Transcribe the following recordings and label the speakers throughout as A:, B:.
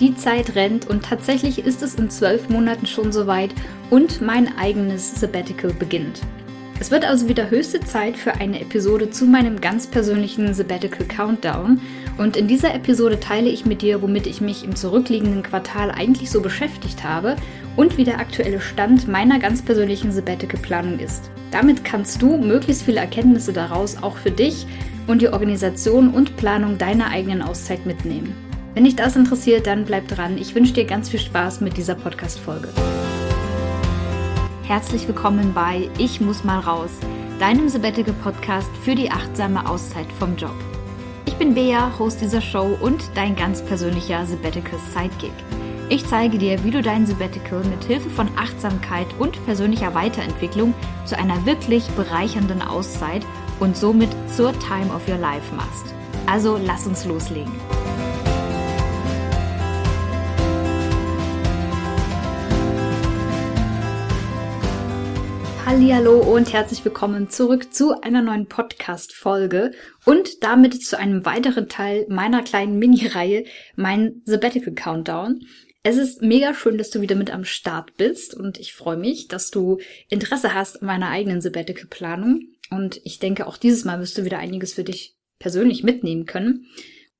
A: Die Zeit rennt und tatsächlich ist es in zwölf Monaten schon soweit und mein eigenes Sabbatical beginnt. Es wird also wieder höchste Zeit für eine Episode zu meinem ganz persönlichen Sabbatical Countdown. Und in dieser Episode teile ich mit dir, womit ich mich im zurückliegenden Quartal eigentlich so beschäftigt habe und wie der aktuelle Stand meiner ganz persönlichen Sabbatical-Planung ist. Damit kannst du möglichst viele Erkenntnisse daraus auch für dich und die Organisation und Planung deiner eigenen Auszeit mitnehmen. Wenn dich das interessiert, dann bleib dran. Ich wünsche dir ganz viel Spaß mit dieser Podcast-Folge. Herzlich willkommen bei Ich muss mal raus, deinem Sabbatical Podcast für die achtsame Auszeit vom Job. Ich bin Bea, Host dieser Show und dein ganz persönlicher Sabbatical Sidekick. Ich zeige dir, wie du dein Sabbatical mit Hilfe von Achtsamkeit und persönlicher Weiterentwicklung zu einer wirklich bereichernden Auszeit und somit zur Time of Your Life machst. Also lass uns loslegen. Hallo und herzlich willkommen zurück zu einer neuen Podcast Folge und damit zu einem weiteren Teil meiner kleinen Mini-Reihe, mein Sabbatical Countdown. Es ist mega schön, dass du wieder mit am Start bist und ich freue mich, dass du Interesse hast an meiner eigenen Sabbatical-Planung. Und ich denke, auch dieses Mal wirst du wieder einiges für dich persönlich mitnehmen können.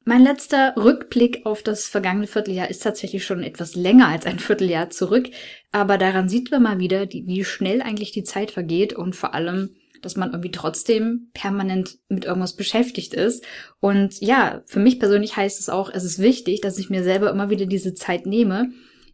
A: Mein letzter Rückblick auf das vergangene Vierteljahr ist tatsächlich schon etwas länger als ein Vierteljahr zurück, aber daran sieht man mal wieder, wie schnell eigentlich die Zeit vergeht und vor allem, dass man irgendwie trotzdem permanent mit irgendwas beschäftigt ist. Und ja, für mich persönlich heißt es auch, es ist wichtig, dass ich mir selber immer wieder diese Zeit nehme,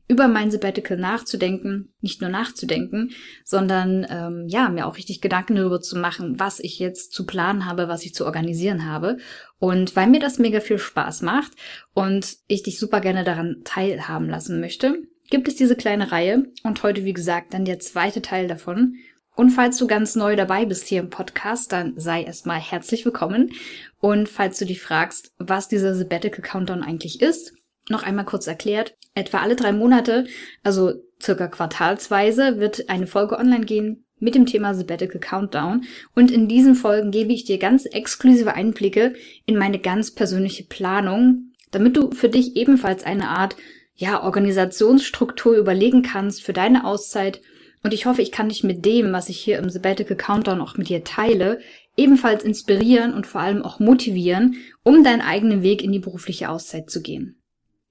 A: über mein Sabbatical nachzudenken, nicht nur nachzudenken, sondern ähm, ja, mir auch richtig Gedanken darüber zu machen, was ich jetzt zu planen habe, was ich zu organisieren habe. Und weil mir das mega viel Spaß macht und ich dich super gerne daran teilhaben lassen möchte, gibt es diese kleine Reihe und heute, wie gesagt, dann der zweite Teil davon. Und falls du ganz neu dabei bist hier im Podcast, dann sei erstmal herzlich willkommen. Und falls du dich fragst, was dieser Sabbatical Countdown eigentlich ist, noch einmal kurz erklärt. Etwa alle drei Monate, also circa quartalsweise, wird eine Folge online gehen mit dem Thema Sabbatical Countdown. Und in diesen Folgen gebe ich dir ganz exklusive Einblicke in meine ganz persönliche Planung, damit du für dich ebenfalls eine Art ja, Organisationsstruktur überlegen kannst für deine Auszeit und ich hoffe, ich kann dich mit dem, was ich hier im Sabbatical Countdown auch mit dir teile, ebenfalls inspirieren und vor allem auch motivieren, um deinen eigenen Weg in die berufliche Auszeit zu gehen.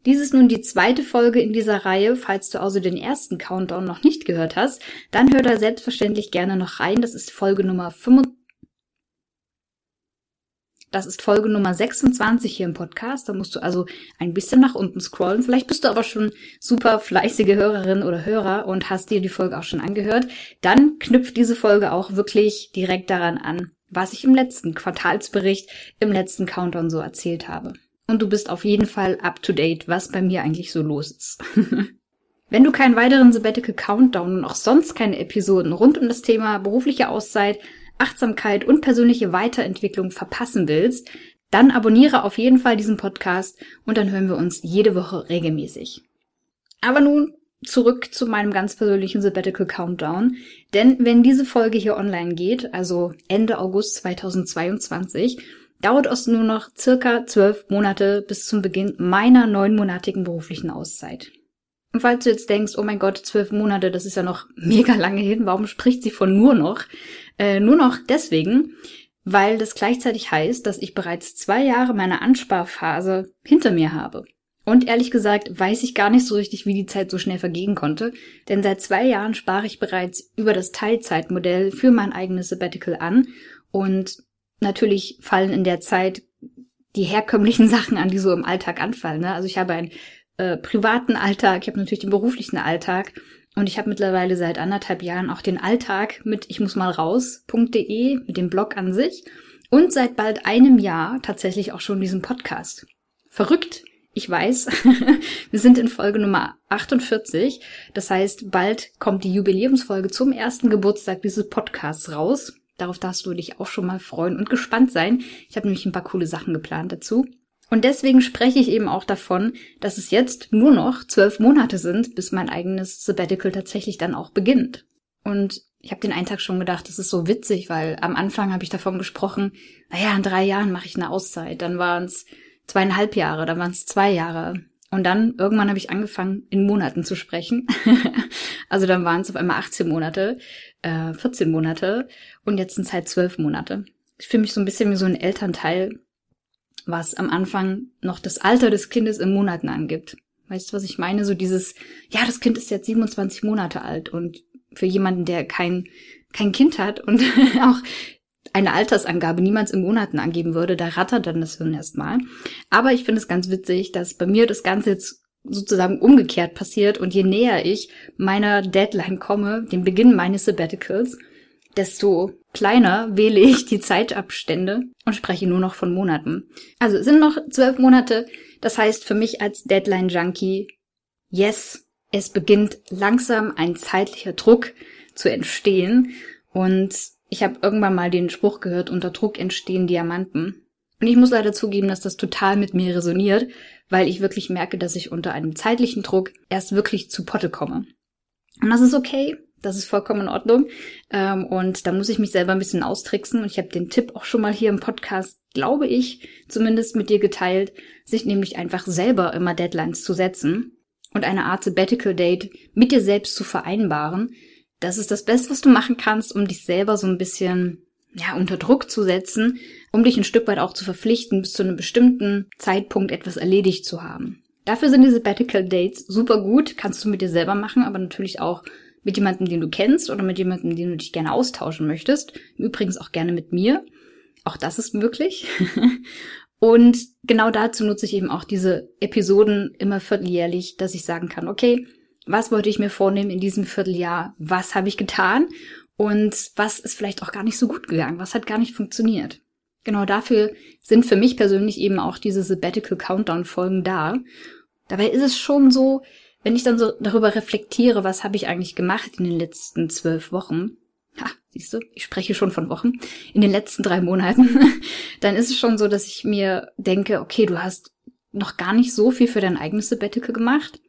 A: Dies ist nun die zweite Folge in dieser Reihe. Falls du also den ersten Countdown noch nicht gehört hast, dann hör da selbstverständlich gerne noch rein. Das ist Folge Nummer 25. Das ist Folge Nummer 26 hier im Podcast. Da musst du also ein bisschen nach unten scrollen. Vielleicht bist du aber schon super fleißige Hörerin oder Hörer und hast dir die Folge auch schon angehört. Dann knüpft diese Folge auch wirklich direkt daran an, was ich im letzten Quartalsbericht, im letzten Countdown so erzählt habe. Und du bist auf jeden Fall up to date, was bei mir eigentlich so los ist. Wenn du keinen weiteren Sabbatical Countdown und auch sonst keine Episoden rund um das Thema berufliche Auszeit, Achtsamkeit und persönliche Weiterentwicklung verpassen willst, dann abonniere auf jeden Fall diesen Podcast und dann hören wir uns jede Woche regelmäßig. Aber nun zurück zu meinem ganz persönlichen Sabbatical Countdown. Denn wenn diese Folge hier online geht, also Ende August 2022, dauert es nur noch circa zwölf Monate bis zum Beginn meiner neunmonatigen beruflichen Auszeit. Und falls du jetzt denkst, oh mein Gott, zwölf Monate, das ist ja noch mega lange hin, warum spricht sie von nur noch? Äh, nur noch deswegen, weil das gleichzeitig heißt, dass ich bereits zwei Jahre meiner Ansparphase hinter mir habe. Und ehrlich gesagt weiß ich gar nicht so richtig, wie die Zeit so schnell vergehen konnte, denn seit zwei Jahren spare ich bereits über das Teilzeitmodell für mein eigenes Sabbatical an und natürlich fallen in der Zeit die herkömmlichen Sachen an, die so im Alltag anfallen. Ne? Also ich habe einen äh, privaten Alltag, ich habe natürlich den beruflichen Alltag und ich habe mittlerweile seit anderthalb Jahren auch den Alltag mit ich muss mal raus.de, mit dem Blog an sich und seit bald einem Jahr tatsächlich auch schon diesen Podcast. Verrückt, ich weiß. Wir sind in Folge Nummer 48. Das heißt, bald kommt die Jubiläumsfolge zum ersten Geburtstag dieses Podcasts raus. Darauf darfst du dich auch schon mal freuen und gespannt sein. Ich habe nämlich ein paar coole Sachen geplant dazu. Und deswegen spreche ich eben auch davon, dass es jetzt nur noch zwölf Monate sind, bis mein eigenes Sabbatical tatsächlich dann auch beginnt. Und ich habe den einen Tag schon gedacht, das ist so witzig, weil am Anfang habe ich davon gesprochen, naja, in drei Jahren mache ich eine Auszeit. Dann waren es zweieinhalb Jahre, dann waren es zwei Jahre. Und dann irgendwann habe ich angefangen, in Monaten zu sprechen. also dann waren es auf einmal 18 Monate, äh, 14 Monate und jetzt sind es halt 12 Monate. Ich fühle mich so ein bisschen wie so ein Elternteil, was am Anfang noch das Alter des Kindes in Monaten angibt. Weißt du, was ich meine? So dieses, ja, das Kind ist jetzt 27 Monate alt und für jemanden, der kein, kein Kind hat und auch eine Altersangabe niemals in Monaten angeben würde, da rattert dann das Hirn erstmal. Aber ich finde es ganz witzig, dass bei mir das Ganze jetzt sozusagen umgekehrt passiert und je näher ich meiner Deadline komme, dem Beginn meines Sabbaticals, desto kleiner wähle ich die Zeitabstände und spreche nur noch von Monaten. Also es sind noch zwölf Monate. Das heißt für mich als Deadline-Junkie, yes, es beginnt langsam ein zeitlicher Druck zu entstehen. Und ich habe irgendwann mal den Spruch gehört, unter Druck entstehen Diamanten. Und ich muss leider zugeben, dass das total mit mir resoniert, weil ich wirklich merke, dass ich unter einem zeitlichen Druck erst wirklich zu Potte komme. Und das ist okay. Das ist vollkommen in Ordnung. Ähm, und da muss ich mich selber ein bisschen austricksen. Und ich habe den Tipp auch schon mal hier im Podcast, glaube ich, zumindest mit dir geteilt, sich nämlich einfach selber immer Deadlines zu setzen und eine Art Sabbatical Date mit dir selbst zu vereinbaren. Das ist das Beste, was du machen kannst, um dich selber so ein bisschen ja, unter Druck zu setzen, um dich ein Stück weit auch zu verpflichten, bis zu einem bestimmten Zeitpunkt etwas erledigt zu haben. Dafür sind diese Sabbatical Dates super gut, kannst du mit dir selber machen, aber natürlich auch mit jemandem, den du kennst oder mit jemandem, den du dich gerne austauschen möchtest. Übrigens auch gerne mit mir. Auch das ist möglich. Und genau dazu nutze ich eben auch diese Episoden immer vierteljährlich, dass ich sagen kann, okay, was wollte ich mir vornehmen in diesem Vierteljahr? Was habe ich getan? Und was ist vielleicht auch gar nicht so gut gegangen? Was hat gar nicht funktioniert? Genau dafür sind für mich persönlich eben auch diese Sabbatical Countdown Folgen da. Dabei ist es schon so, wenn ich dann so darüber reflektiere, was habe ich eigentlich gemacht in den letzten zwölf Wochen, ha, siehst du, ich spreche schon von Wochen, in den letzten drei Monaten, dann ist es schon so, dass ich mir denke, okay, du hast noch gar nicht so viel für dein eigenes Sabbatical gemacht.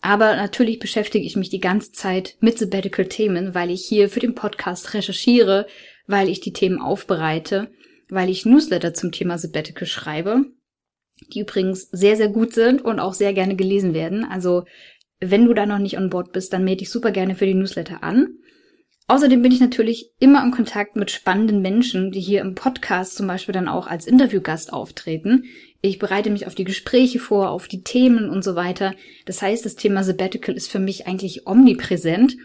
A: Aber natürlich beschäftige ich mich die ganze Zeit mit Sabbatical-Themen, weil ich hier für den Podcast recherchiere, weil ich die Themen aufbereite, weil ich Newsletter zum Thema Sabbatical schreibe die übrigens sehr, sehr gut sind und auch sehr gerne gelesen werden. Also wenn du da noch nicht on board bist, dann melde dich super gerne für die Newsletter an. Außerdem bin ich natürlich immer in Kontakt mit spannenden Menschen, die hier im Podcast zum Beispiel dann auch als Interviewgast auftreten. Ich bereite mich auf die Gespräche vor, auf die Themen und so weiter. Das heißt, das Thema Sabbatical ist für mich eigentlich omnipräsent.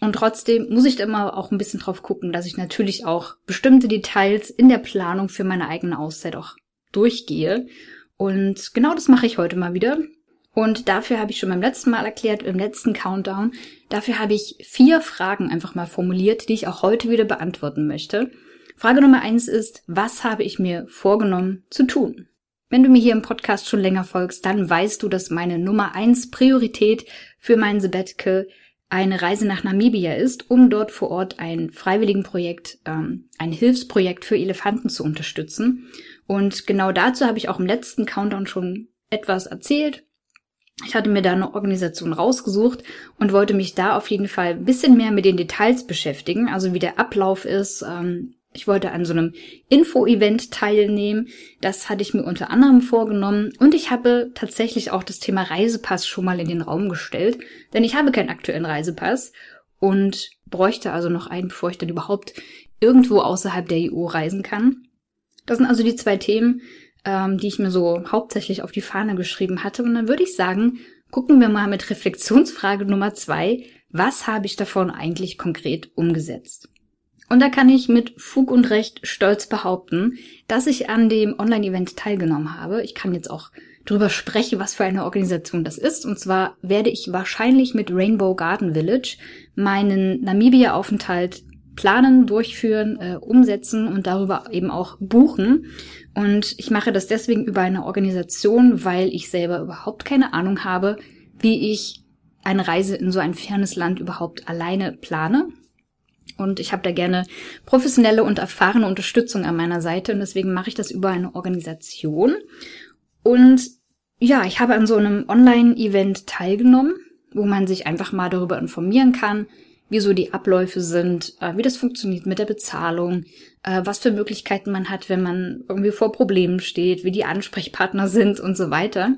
A: Und trotzdem muss ich da immer auch ein bisschen drauf gucken, dass ich natürlich auch bestimmte Details in der Planung für meine eigene Auszeit auch durchgehe. Und genau das mache ich heute mal wieder. Und dafür habe ich schon beim letzten Mal erklärt, im letzten Countdown, dafür habe ich vier Fragen einfach mal formuliert, die ich auch heute wieder beantworten möchte. Frage Nummer eins ist, was habe ich mir vorgenommen zu tun? Wenn du mir hier im Podcast schon länger folgst, dann weißt du, dass meine Nummer eins Priorität für mein Sabbatical eine Reise nach Namibia ist, um dort vor Ort ein Freiwilligenprojekt, ähm, ein Hilfsprojekt für Elefanten zu unterstützen. Und genau dazu habe ich auch im letzten Countdown schon etwas erzählt. Ich hatte mir da eine Organisation rausgesucht und wollte mich da auf jeden Fall ein bisschen mehr mit den Details beschäftigen, also wie der Ablauf ist. Ähm, ich wollte an so einem Info-Event teilnehmen. Das hatte ich mir unter anderem vorgenommen. Und ich habe tatsächlich auch das Thema Reisepass schon mal in den Raum gestellt. Denn ich habe keinen aktuellen Reisepass und bräuchte also noch einen, bevor ich dann überhaupt irgendwo außerhalb der EU reisen kann. Das sind also die zwei Themen, ähm, die ich mir so hauptsächlich auf die Fahne geschrieben hatte. Und dann würde ich sagen, gucken wir mal mit Reflexionsfrage Nummer zwei, was habe ich davon eigentlich konkret umgesetzt? Und da kann ich mit Fug und Recht stolz behaupten, dass ich an dem Online-Event teilgenommen habe. Ich kann jetzt auch drüber sprechen, was für eine Organisation das ist. Und zwar werde ich wahrscheinlich mit Rainbow Garden Village meinen Namibia-Aufenthalt planen, durchführen, äh, umsetzen und darüber eben auch buchen. Und ich mache das deswegen über eine Organisation, weil ich selber überhaupt keine Ahnung habe, wie ich eine Reise in so ein fernes Land überhaupt alleine plane. Und ich habe da gerne professionelle und erfahrene Unterstützung an meiner Seite und deswegen mache ich das über eine Organisation. Und ja, ich habe an so einem Online-Event teilgenommen, wo man sich einfach mal darüber informieren kann, wie so die Abläufe sind, äh, wie das funktioniert mit der Bezahlung, äh, was für Möglichkeiten man hat, wenn man irgendwie vor Problemen steht, wie die Ansprechpartner sind und so weiter.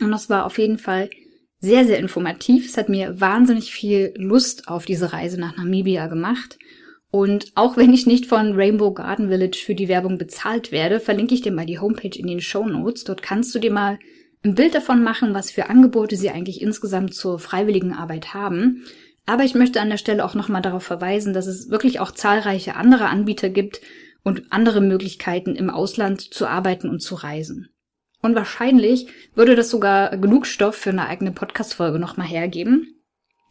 A: Und das war auf jeden Fall sehr, sehr informativ. Es hat mir wahnsinnig viel Lust auf diese Reise nach Namibia gemacht. Und auch wenn ich nicht von Rainbow Garden Village für die Werbung bezahlt werde, verlinke ich dir mal die Homepage in den Show Notes. Dort kannst du dir mal ein Bild davon machen, was für Angebote sie eigentlich insgesamt zur freiwilligen Arbeit haben. Aber ich möchte an der Stelle auch nochmal darauf verweisen, dass es wirklich auch zahlreiche andere Anbieter gibt und andere Möglichkeiten im Ausland zu arbeiten und zu reisen. Und wahrscheinlich würde das sogar genug Stoff für eine eigene Podcast-Folge nochmal hergeben.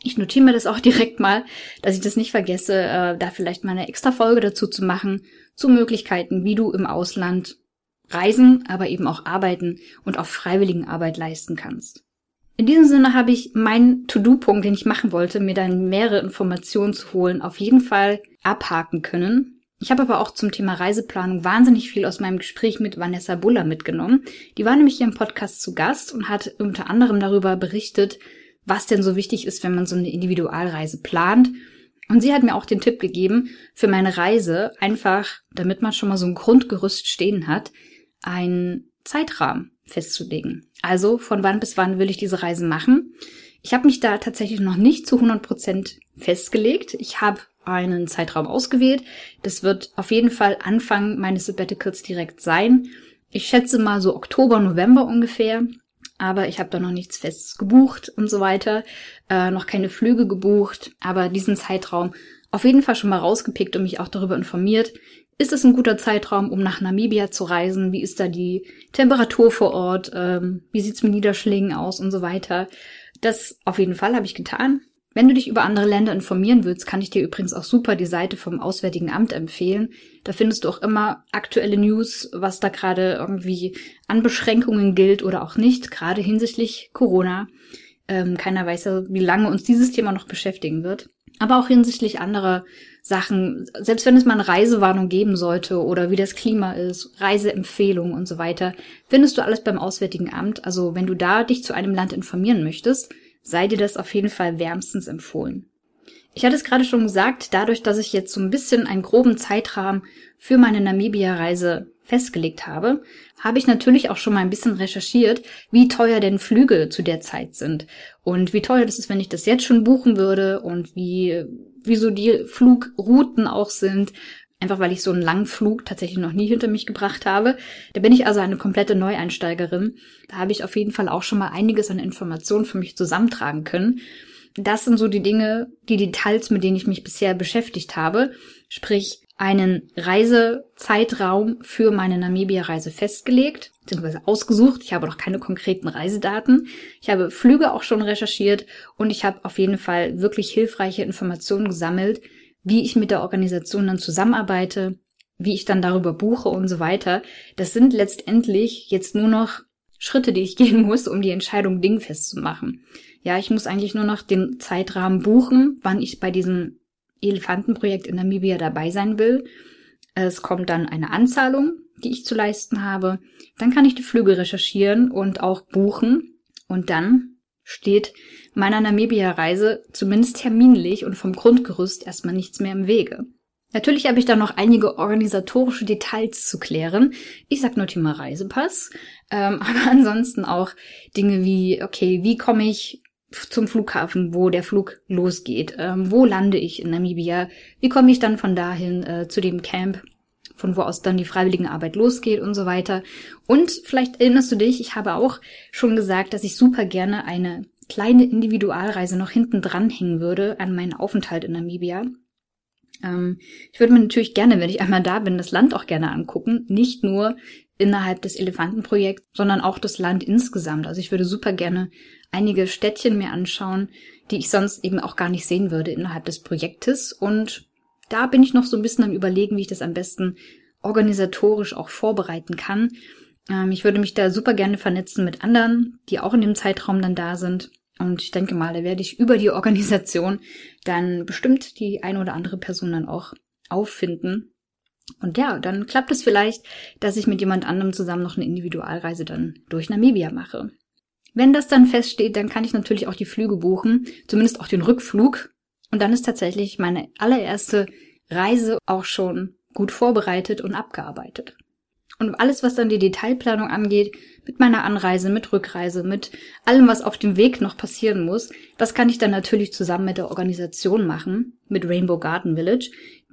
A: Ich notiere mir das auch direkt mal, dass ich das nicht vergesse, äh, da vielleicht mal eine extra Folge dazu zu machen, zu Möglichkeiten, wie du im Ausland reisen, aber eben auch arbeiten und auch freiwilligen Arbeit leisten kannst. In diesem Sinne habe ich meinen To-Do-Punkt, den ich machen wollte, mir dann mehrere Informationen zu holen, auf jeden Fall abhaken können. Ich habe aber auch zum Thema Reiseplanung wahnsinnig viel aus meinem Gespräch mit Vanessa Buller mitgenommen. Die war nämlich hier im Podcast zu Gast und hat unter anderem darüber berichtet, was denn so wichtig ist, wenn man so eine Individualreise plant. Und sie hat mir auch den Tipp gegeben, für meine Reise einfach, damit man schon mal so ein Grundgerüst stehen hat, einen Zeitrahmen festzulegen. Also von wann bis wann will ich diese Reise machen? Ich habe mich da tatsächlich noch nicht zu 100 Prozent festgelegt. Ich habe einen Zeitraum ausgewählt. Das wird auf jeden Fall Anfang meines Sabbaticals direkt sein. Ich schätze mal so Oktober, November ungefähr aber ich habe da noch nichts Festes gebucht und so weiter, äh, noch keine Flüge gebucht, aber diesen Zeitraum auf jeden Fall schon mal rausgepickt und mich auch darüber informiert. Ist es ein guter Zeitraum, um nach Namibia zu reisen? Wie ist da die Temperatur vor Ort? Ähm, wie sieht's mit Niederschlägen aus und so weiter? Das auf jeden Fall habe ich getan. Wenn du dich über andere Länder informieren willst, kann ich dir übrigens auch super die Seite vom Auswärtigen Amt empfehlen. Da findest du auch immer aktuelle News, was da gerade irgendwie an Beschränkungen gilt oder auch nicht, gerade hinsichtlich Corona. Ähm, keiner weiß ja, wie lange uns dieses Thema noch beschäftigen wird. Aber auch hinsichtlich anderer Sachen, selbst wenn es mal eine Reisewarnung geben sollte oder wie das Klima ist, Reiseempfehlungen und so weiter, findest du alles beim Auswärtigen Amt. Also wenn du da dich zu einem Land informieren möchtest, sei dir das auf jeden Fall wärmstens empfohlen. Ich hatte es gerade schon gesagt, dadurch, dass ich jetzt so ein bisschen einen groben Zeitrahmen für meine Namibia-Reise festgelegt habe, habe ich natürlich auch schon mal ein bisschen recherchiert, wie teuer denn Flüge zu der Zeit sind und wie teuer das ist, wenn ich das jetzt schon buchen würde und wie, wie so die Flugrouten auch sind, einfach weil ich so einen langen Flug tatsächlich noch nie hinter mich gebracht habe. Da bin ich also eine komplette Neueinsteigerin. Da habe ich auf jeden Fall auch schon mal einiges an Informationen für mich zusammentragen können. Das sind so die Dinge, die Details, mit denen ich mich bisher beschäftigt habe. Sprich, einen Reisezeitraum für meine Namibia-Reise festgelegt, beziehungsweise ausgesucht. Ich habe noch keine konkreten Reisedaten. Ich habe Flüge auch schon recherchiert und ich habe auf jeden Fall wirklich hilfreiche Informationen gesammelt, wie ich mit der Organisation dann zusammenarbeite, wie ich dann darüber buche und so weiter. Das sind letztendlich jetzt nur noch Schritte, die ich gehen muss, um die Entscheidung dingfest zu machen. Ja, ich muss eigentlich nur noch den Zeitrahmen buchen, wann ich bei diesem Elefantenprojekt in Namibia dabei sein will. Es kommt dann eine Anzahlung, die ich zu leisten habe. Dann kann ich die Flüge recherchieren und auch buchen. Und dann steht meiner Namibia-Reise zumindest terminlich und vom Grundgerüst erstmal nichts mehr im Wege. Natürlich habe ich da noch einige organisatorische Details zu klären. Ich sag nur Thema Reisepass, ähm, aber ansonsten auch Dinge wie, okay, wie komme ich zum Flughafen, wo der Flug losgeht? Ähm, wo lande ich in Namibia? Wie komme ich dann von dahin äh, zu dem Camp, von wo aus dann die Freiwilligenarbeit losgeht und so weiter? Und vielleicht erinnerst du dich, ich habe auch schon gesagt, dass ich super gerne eine kleine Individualreise noch hinten dranhängen würde an meinen Aufenthalt in Namibia. Ähm, ich würde mir natürlich gerne, wenn ich einmal da bin, das Land auch gerne angucken. Nicht nur innerhalb des Elefantenprojekts, sondern auch das Land insgesamt. Also ich würde super gerne einige Städtchen mir anschauen, die ich sonst eben auch gar nicht sehen würde innerhalb des Projektes. Und da bin ich noch so ein bisschen am Überlegen, wie ich das am besten organisatorisch auch vorbereiten kann. Ähm, ich würde mich da super gerne vernetzen mit anderen, die auch in dem Zeitraum dann da sind und ich denke mal, da werde ich über die Organisation dann bestimmt die eine oder andere Person dann auch auffinden. Und ja, dann klappt es vielleicht, dass ich mit jemand anderem zusammen noch eine Individualreise dann durch Namibia mache. Wenn das dann feststeht, dann kann ich natürlich auch die Flüge buchen, zumindest auch den Rückflug. Und dann ist tatsächlich meine allererste Reise auch schon gut vorbereitet und abgearbeitet. Und alles, was dann die Detailplanung angeht, mit meiner Anreise, mit Rückreise, mit allem, was auf dem Weg noch passieren muss, das kann ich dann natürlich zusammen mit der Organisation machen, mit Rainbow Garden Village,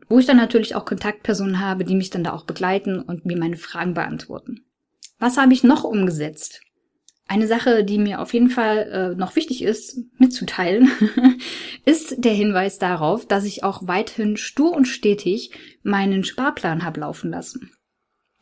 A: wo ich dann natürlich auch Kontaktpersonen habe, die mich dann da auch begleiten und mir meine Fragen beantworten. Was habe ich noch umgesetzt? Eine Sache, die mir auf jeden Fall äh, noch wichtig ist, mitzuteilen, ist der Hinweis darauf, dass ich auch weiterhin stur und stetig meinen Sparplan habe laufen lassen.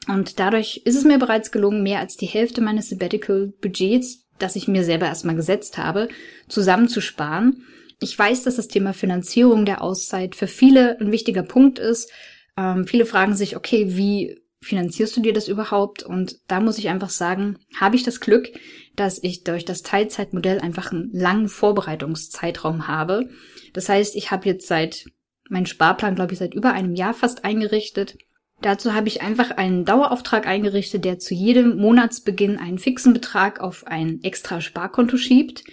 A: Und dadurch ist es mir bereits gelungen, mehr als die Hälfte meines Sabbatical-Budgets, das ich mir selber erstmal gesetzt habe, zusammenzusparen. Ich weiß, dass das Thema Finanzierung der Auszeit für viele ein wichtiger Punkt ist. Ähm, viele fragen sich, okay, wie finanzierst du dir das überhaupt? Und da muss ich einfach sagen, habe ich das Glück, dass ich durch das Teilzeitmodell einfach einen langen Vorbereitungszeitraum habe. Das heißt, ich habe jetzt seit meinen Sparplan, glaube ich, seit über einem Jahr fast eingerichtet. Dazu habe ich einfach einen Dauerauftrag eingerichtet, der zu jedem Monatsbeginn einen fixen Betrag auf ein extra Sparkonto schiebt.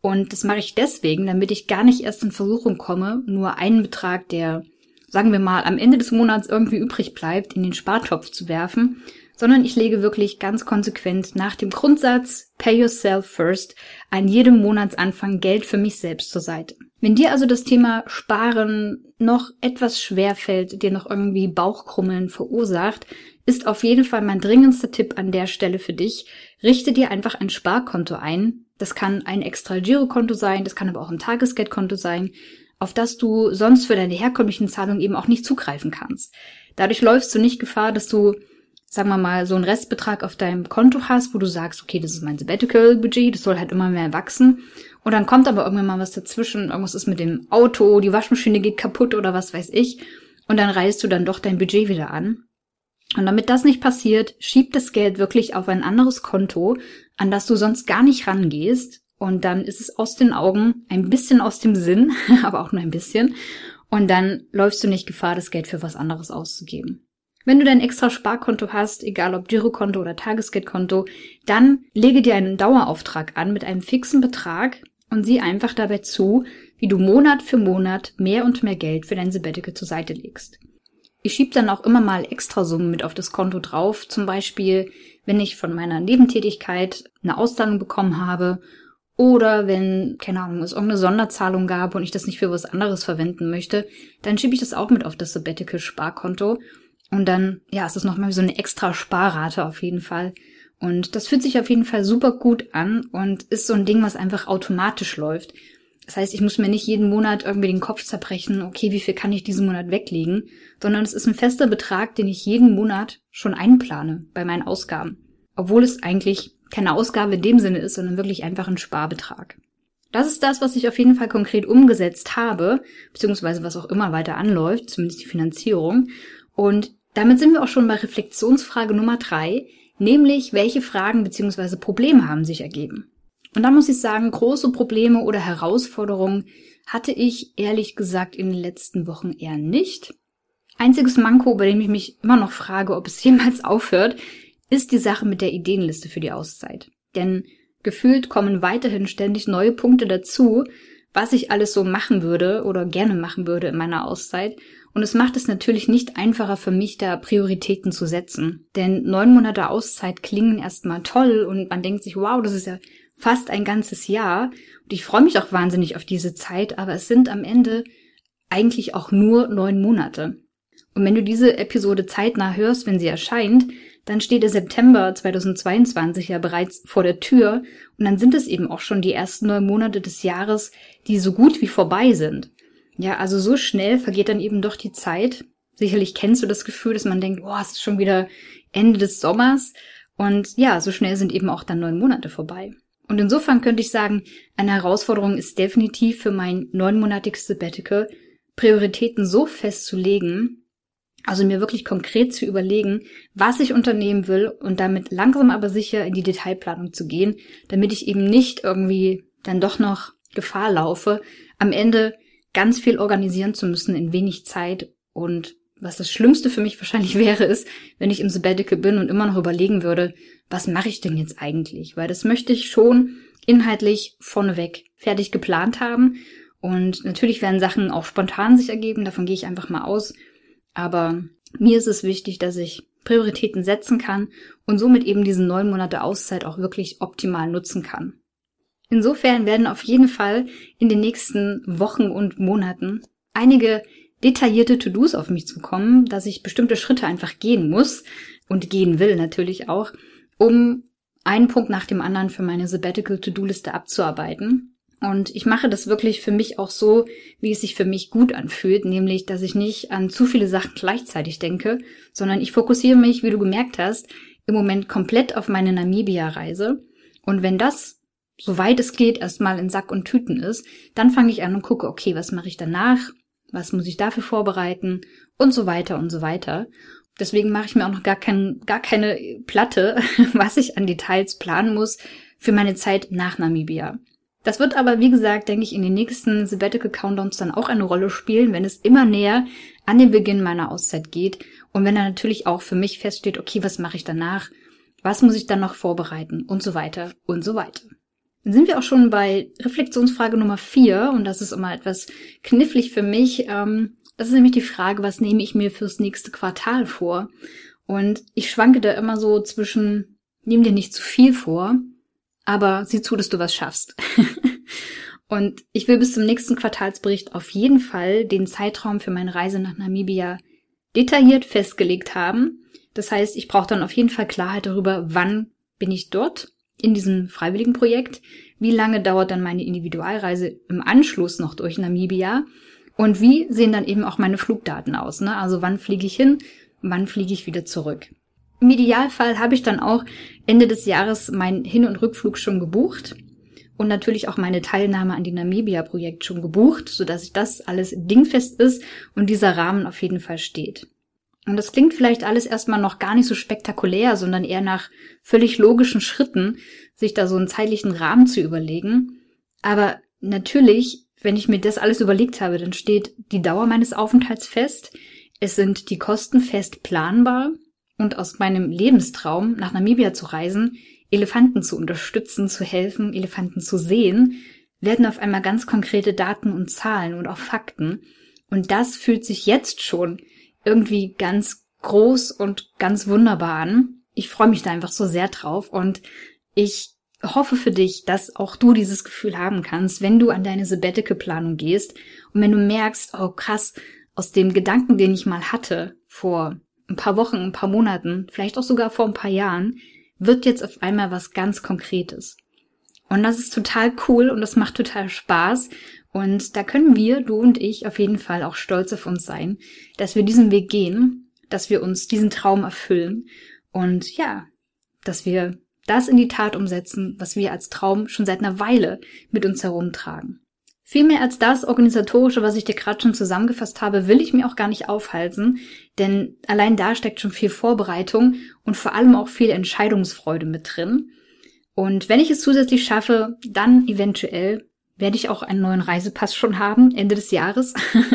A: Und das mache ich deswegen, damit ich gar nicht erst in Versuchung komme, nur einen Betrag, der sagen wir mal, am Ende des Monats irgendwie übrig bleibt, in den Spartopf zu werfen, sondern ich lege wirklich ganz konsequent nach dem Grundsatz Pay yourself first an jedem Monatsanfang Geld für mich selbst zur Seite. Wenn dir also das Thema Sparen noch etwas schwer fällt, dir noch irgendwie Bauchkrummeln verursacht, ist auf jeden Fall mein dringendster Tipp an der Stelle für dich. Richte dir einfach ein Sparkonto ein. Das kann ein extra Girokonto sein, das kann aber auch ein Tagesgeldkonto sein auf das du sonst für deine herkömmlichen Zahlungen eben auch nicht zugreifen kannst. Dadurch läufst du nicht Gefahr, dass du, sagen wir mal, so einen Restbetrag auf deinem Konto hast, wo du sagst, okay, das ist mein Sabbatical-Budget, das soll halt immer mehr wachsen. Und dann kommt aber irgendwann mal was dazwischen, irgendwas ist mit dem Auto, die Waschmaschine geht kaputt oder was weiß ich. Und dann reißt du dann doch dein Budget wieder an. Und damit das nicht passiert, schieb das Geld wirklich auf ein anderes Konto, an das du sonst gar nicht rangehst und dann ist es aus den Augen, ein bisschen aus dem Sinn, aber auch nur ein bisschen. Und dann läufst du nicht Gefahr, das Geld für was anderes auszugeben. Wenn du dein extra Sparkonto hast, egal ob Girokonto oder Tagesgeldkonto, dann lege dir einen Dauerauftrag an mit einem fixen Betrag und sieh einfach dabei zu, wie du Monat für Monat mehr und mehr Geld für dein Sabbatical zur Seite legst. Ich schieb dann auch immer mal Extrasummen mit auf das Konto drauf, zum Beispiel, wenn ich von meiner Nebentätigkeit eine Auszahlung bekommen habe oder wenn, keine Ahnung, es irgendeine Sonderzahlung gab und ich das nicht für was anderes verwenden möchte, dann schiebe ich das auch mit auf das Sabbatical-Sparkonto. Und dann, ja, ist das nochmal so eine extra Sparrate auf jeden Fall. Und das fühlt sich auf jeden Fall super gut an und ist so ein Ding, was einfach automatisch läuft. Das heißt, ich muss mir nicht jeden Monat irgendwie den Kopf zerbrechen, okay, wie viel kann ich diesen Monat weglegen, sondern es ist ein fester Betrag, den ich jeden Monat schon einplane bei meinen Ausgaben. Obwohl es eigentlich keine Ausgabe in dem Sinne ist, sondern wirklich einfach ein Sparbetrag. Das ist das, was ich auf jeden Fall konkret umgesetzt habe, beziehungsweise was auch immer weiter anläuft, zumindest die Finanzierung. Und damit sind wir auch schon bei Reflexionsfrage Nummer drei, nämlich welche Fragen beziehungsweise Probleme haben sich ergeben. Und da muss ich sagen, große Probleme oder Herausforderungen hatte ich ehrlich gesagt in den letzten Wochen eher nicht. Einziges Manko, bei dem ich mich immer noch frage, ob es jemals aufhört, ist die Sache mit der Ideenliste für die Auszeit. Denn gefühlt kommen weiterhin ständig neue Punkte dazu, was ich alles so machen würde oder gerne machen würde in meiner Auszeit. Und es macht es natürlich nicht einfacher für mich, da Prioritäten zu setzen. Denn neun Monate Auszeit klingen erstmal toll und man denkt sich, wow, das ist ja fast ein ganzes Jahr. Und ich freue mich auch wahnsinnig auf diese Zeit, aber es sind am Ende eigentlich auch nur neun Monate. Und wenn du diese Episode zeitnah hörst, wenn sie erscheint, dann steht der September 2022 ja bereits vor der Tür und dann sind es eben auch schon die ersten neun Monate des Jahres, die so gut wie vorbei sind. Ja, also so schnell vergeht dann eben doch die Zeit. Sicherlich kennst du das Gefühl, dass man denkt, oh, es ist schon wieder Ende des Sommers. Und ja, so schnell sind eben auch dann neun Monate vorbei. Und insofern könnte ich sagen, eine Herausforderung ist definitiv für mein neunmonatiges Sabbatical, Prioritäten so festzulegen, also mir wirklich konkret zu überlegen, was ich unternehmen will und damit langsam aber sicher in die Detailplanung zu gehen, damit ich eben nicht irgendwie dann doch noch Gefahr laufe, am Ende ganz viel organisieren zu müssen in wenig Zeit und was das Schlimmste für mich wahrscheinlich wäre, ist, wenn ich im Sabbatical bin und immer noch überlegen würde, was mache ich denn jetzt eigentlich? Weil das möchte ich schon inhaltlich vorneweg fertig geplant haben. Und natürlich werden Sachen auch spontan sich ergeben, davon gehe ich einfach mal aus. Aber mir ist es wichtig, dass ich Prioritäten setzen kann und somit eben diese neun Monate Auszeit auch wirklich optimal nutzen kann. Insofern werden auf jeden Fall in den nächsten Wochen und Monaten einige detaillierte To-Dos auf mich zukommen, dass ich bestimmte Schritte einfach gehen muss und gehen will natürlich auch, um einen Punkt nach dem anderen für meine Sabbatical To-Do-Liste abzuarbeiten. Und ich mache das wirklich für mich auch so, wie es sich für mich gut anfühlt, nämlich, dass ich nicht an zu viele Sachen gleichzeitig denke, sondern ich fokussiere mich, wie du gemerkt hast, im Moment komplett auf meine Namibia-Reise. Und wenn das, soweit es geht, erstmal in Sack und Tüten ist, dann fange ich an und gucke, okay, was mache ich danach? Was muss ich dafür vorbereiten? Und so weiter und so weiter. Deswegen mache ich mir auch noch gar, kein, gar keine Platte, was ich an Details planen muss für meine Zeit nach Namibia. Das wird aber, wie gesagt, denke ich, in den nächsten Sabbatical Countdowns dann auch eine Rolle spielen, wenn es immer näher an den Beginn meiner Auszeit geht und wenn dann natürlich auch für mich feststeht, okay, was mache ich danach? Was muss ich dann noch vorbereiten? Und so weiter und so weiter. Dann sind wir auch schon bei Reflexionsfrage Nummer vier und das ist immer etwas knifflig für mich. Ähm, das ist nämlich die Frage, was nehme ich mir fürs nächste Quartal vor? Und ich schwanke da immer so zwischen, nimm dir nicht zu viel vor aber sieh zu, dass du was schaffst. und ich will bis zum nächsten Quartalsbericht auf jeden Fall den Zeitraum für meine Reise nach Namibia detailliert festgelegt haben. Das heißt, ich brauche dann auf jeden Fall Klarheit darüber, wann bin ich dort in diesem freiwilligen Projekt, wie lange dauert dann meine Individualreise im Anschluss noch durch Namibia und wie sehen dann eben auch meine Flugdaten aus. Ne? Also wann fliege ich hin, wann fliege ich wieder zurück. Im Idealfall habe ich dann auch Ende des Jahres meinen Hin- und Rückflug schon gebucht und natürlich auch meine Teilnahme an dem Namibia-Projekt schon gebucht, sodass das alles dingfest ist und dieser Rahmen auf jeden Fall steht. Und das klingt vielleicht alles erstmal noch gar nicht so spektakulär, sondern eher nach völlig logischen Schritten, sich da so einen zeitlichen Rahmen zu überlegen. Aber natürlich, wenn ich mir das alles überlegt habe, dann steht die Dauer meines Aufenthalts fest, es sind die Kosten fest planbar und aus meinem Lebenstraum, nach Namibia zu reisen, Elefanten zu unterstützen, zu helfen, Elefanten zu sehen, werden auf einmal ganz konkrete Daten und Zahlen und auch Fakten. Und das fühlt sich jetzt schon irgendwie ganz groß und ganz wunderbar an. Ich freue mich da einfach so sehr drauf und ich hoffe für dich, dass auch du dieses Gefühl haben kannst, wenn du an deine Sabbatical-Planung gehst und wenn du merkst, oh krass, aus dem Gedanken, den ich mal hatte vor ein paar Wochen, ein paar Monaten, vielleicht auch sogar vor ein paar Jahren, wird jetzt auf einmal was ganz Konkretes. Und das ist total cool und das macht total Spaß. Und da können wir, du und ich, auf jeden Fall auch stolz auf uns sein, dass wir diesen Weg gehen, dass wir uns diesen Traum erfüllen und ja, dass wir das in die Tat umsetzen, was wir als Traum schon seit einer Weile mit uns herumtragen. Viel mehr als das Organisatorische, was ich dir gerade schon zusammengefasst habe, will ich mir auch gar nicht aufhalten, denn allein da steckt schon viel Vorbereitung und vor allem auch viel Entscheidungsfreude mit drin. Und wenn ich es zusätzlich schaffe, dann eventuell werde ich auch einen neuen Reisepass schon haben, Ende des Jahres.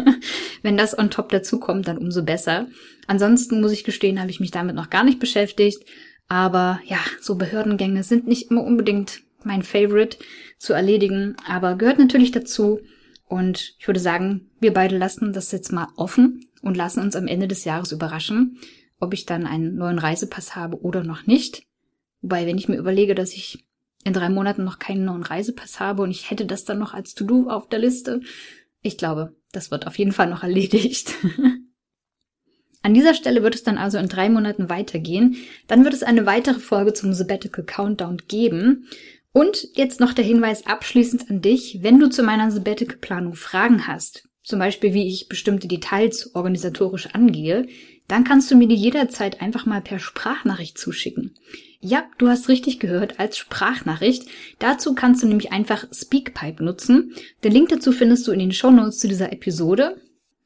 A: wenn das on top dazu kommt, dann umso besser. Ansonsten muss ich gestehen, habe ich mich damit noch gar nicht beschäftigt. Aber ja, so Behördengänge sind nicht immer unbedingt mein Favorite zu erledigen, aber gehört natürlich dazu. Und ich würde sagen, wir beide lassen das jetzt mal offen und lassen uns am Ende des Jahres überraschen, ob ich dann einen neuen Reisepass habe oder noch nicht. Wobei, wenn ich mir überlege, dass ich in drei Monaten noch keinen neuen Reisepass habe und ich hätte das dann noch als To-Do auf der Liste, ich glaube, das wird auf jeden Fall noch erledigt. An dieser Stelle wird es dann also in drei Monaten weitergehen. Dann wird es eine weitere Folge zum Sabbatical Countdown geben. Und jetzt noch der Hinweis abschließend an dich, wenn du zu meiner Sabbatical-Planung Fragen hast, zum Beispiel wie ich bestimmte Details organisatorisch angehe, dann kannst du mir die jederzeit einfach mal per Sprachnachricht zuschicken. Ja, du hast richtig gehört, als Sprachnachricht. Dazu kannst du nämlich einfach Speakpipe nutzen. Den Link dazu findest du in den Shownotes zu dieser Episode.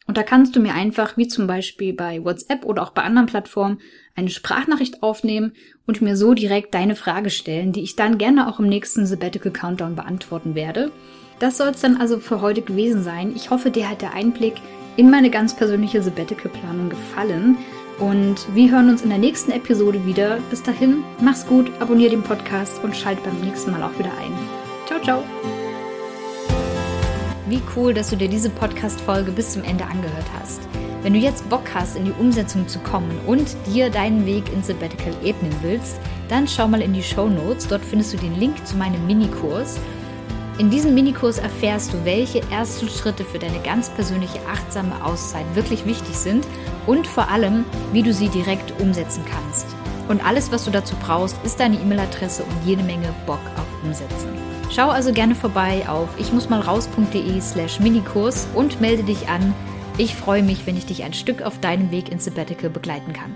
A: Und da kannst du mir einfach, wie zum Beispiel bei WhatsApp oder auch bei anderen Plattformen, eine Sprachnachricht aufnehmen und mir so direkt deine Frage stellen, die ich dann gerne auch im nächsten Sabbatical Countdown beantworten werde. Das soll es dann also für heute gewesen sein. Ich hoffe, dir hat der Einblick in meine ganz persönliche Sabbatical-Planung gefallen. Und wir hören uns in der nächsten Episode wieder. Bis dahin, mach's gut, abonniere den Podcast und schalt beim nächsten Mal auch wieder ein. Ciao, ciao! Wie cool, dass du dir diese Podcast-Folge bis zum Ende angehört hast. Wenn du jetzt Bock hast, in die Umsetzung zu kommen und dir deinen Weg ins Sabbatical ebnen willst, dann schau mal in die Show Notes. Dort findest du den Link zu meinem Minikurs. In diesem Minikurs erfährst du, welche ersten Schritte für deine ganz persönliche achtsame Auszeit wirklich wichtig sind und vor allem, wie du sie direkt umsetzen kannst. Und alles, was du dazu brauchst, ist deine E-Mail-Adresse und jede Menge Bock auf Umsetzen. Schau also gerne vorbei auf ichmussmalraus.de slash Minikurs und melde dich an. Ich freue mich, wenn ich dich ein Stück auf deinem Weg ins Sabbatical begleiten kann.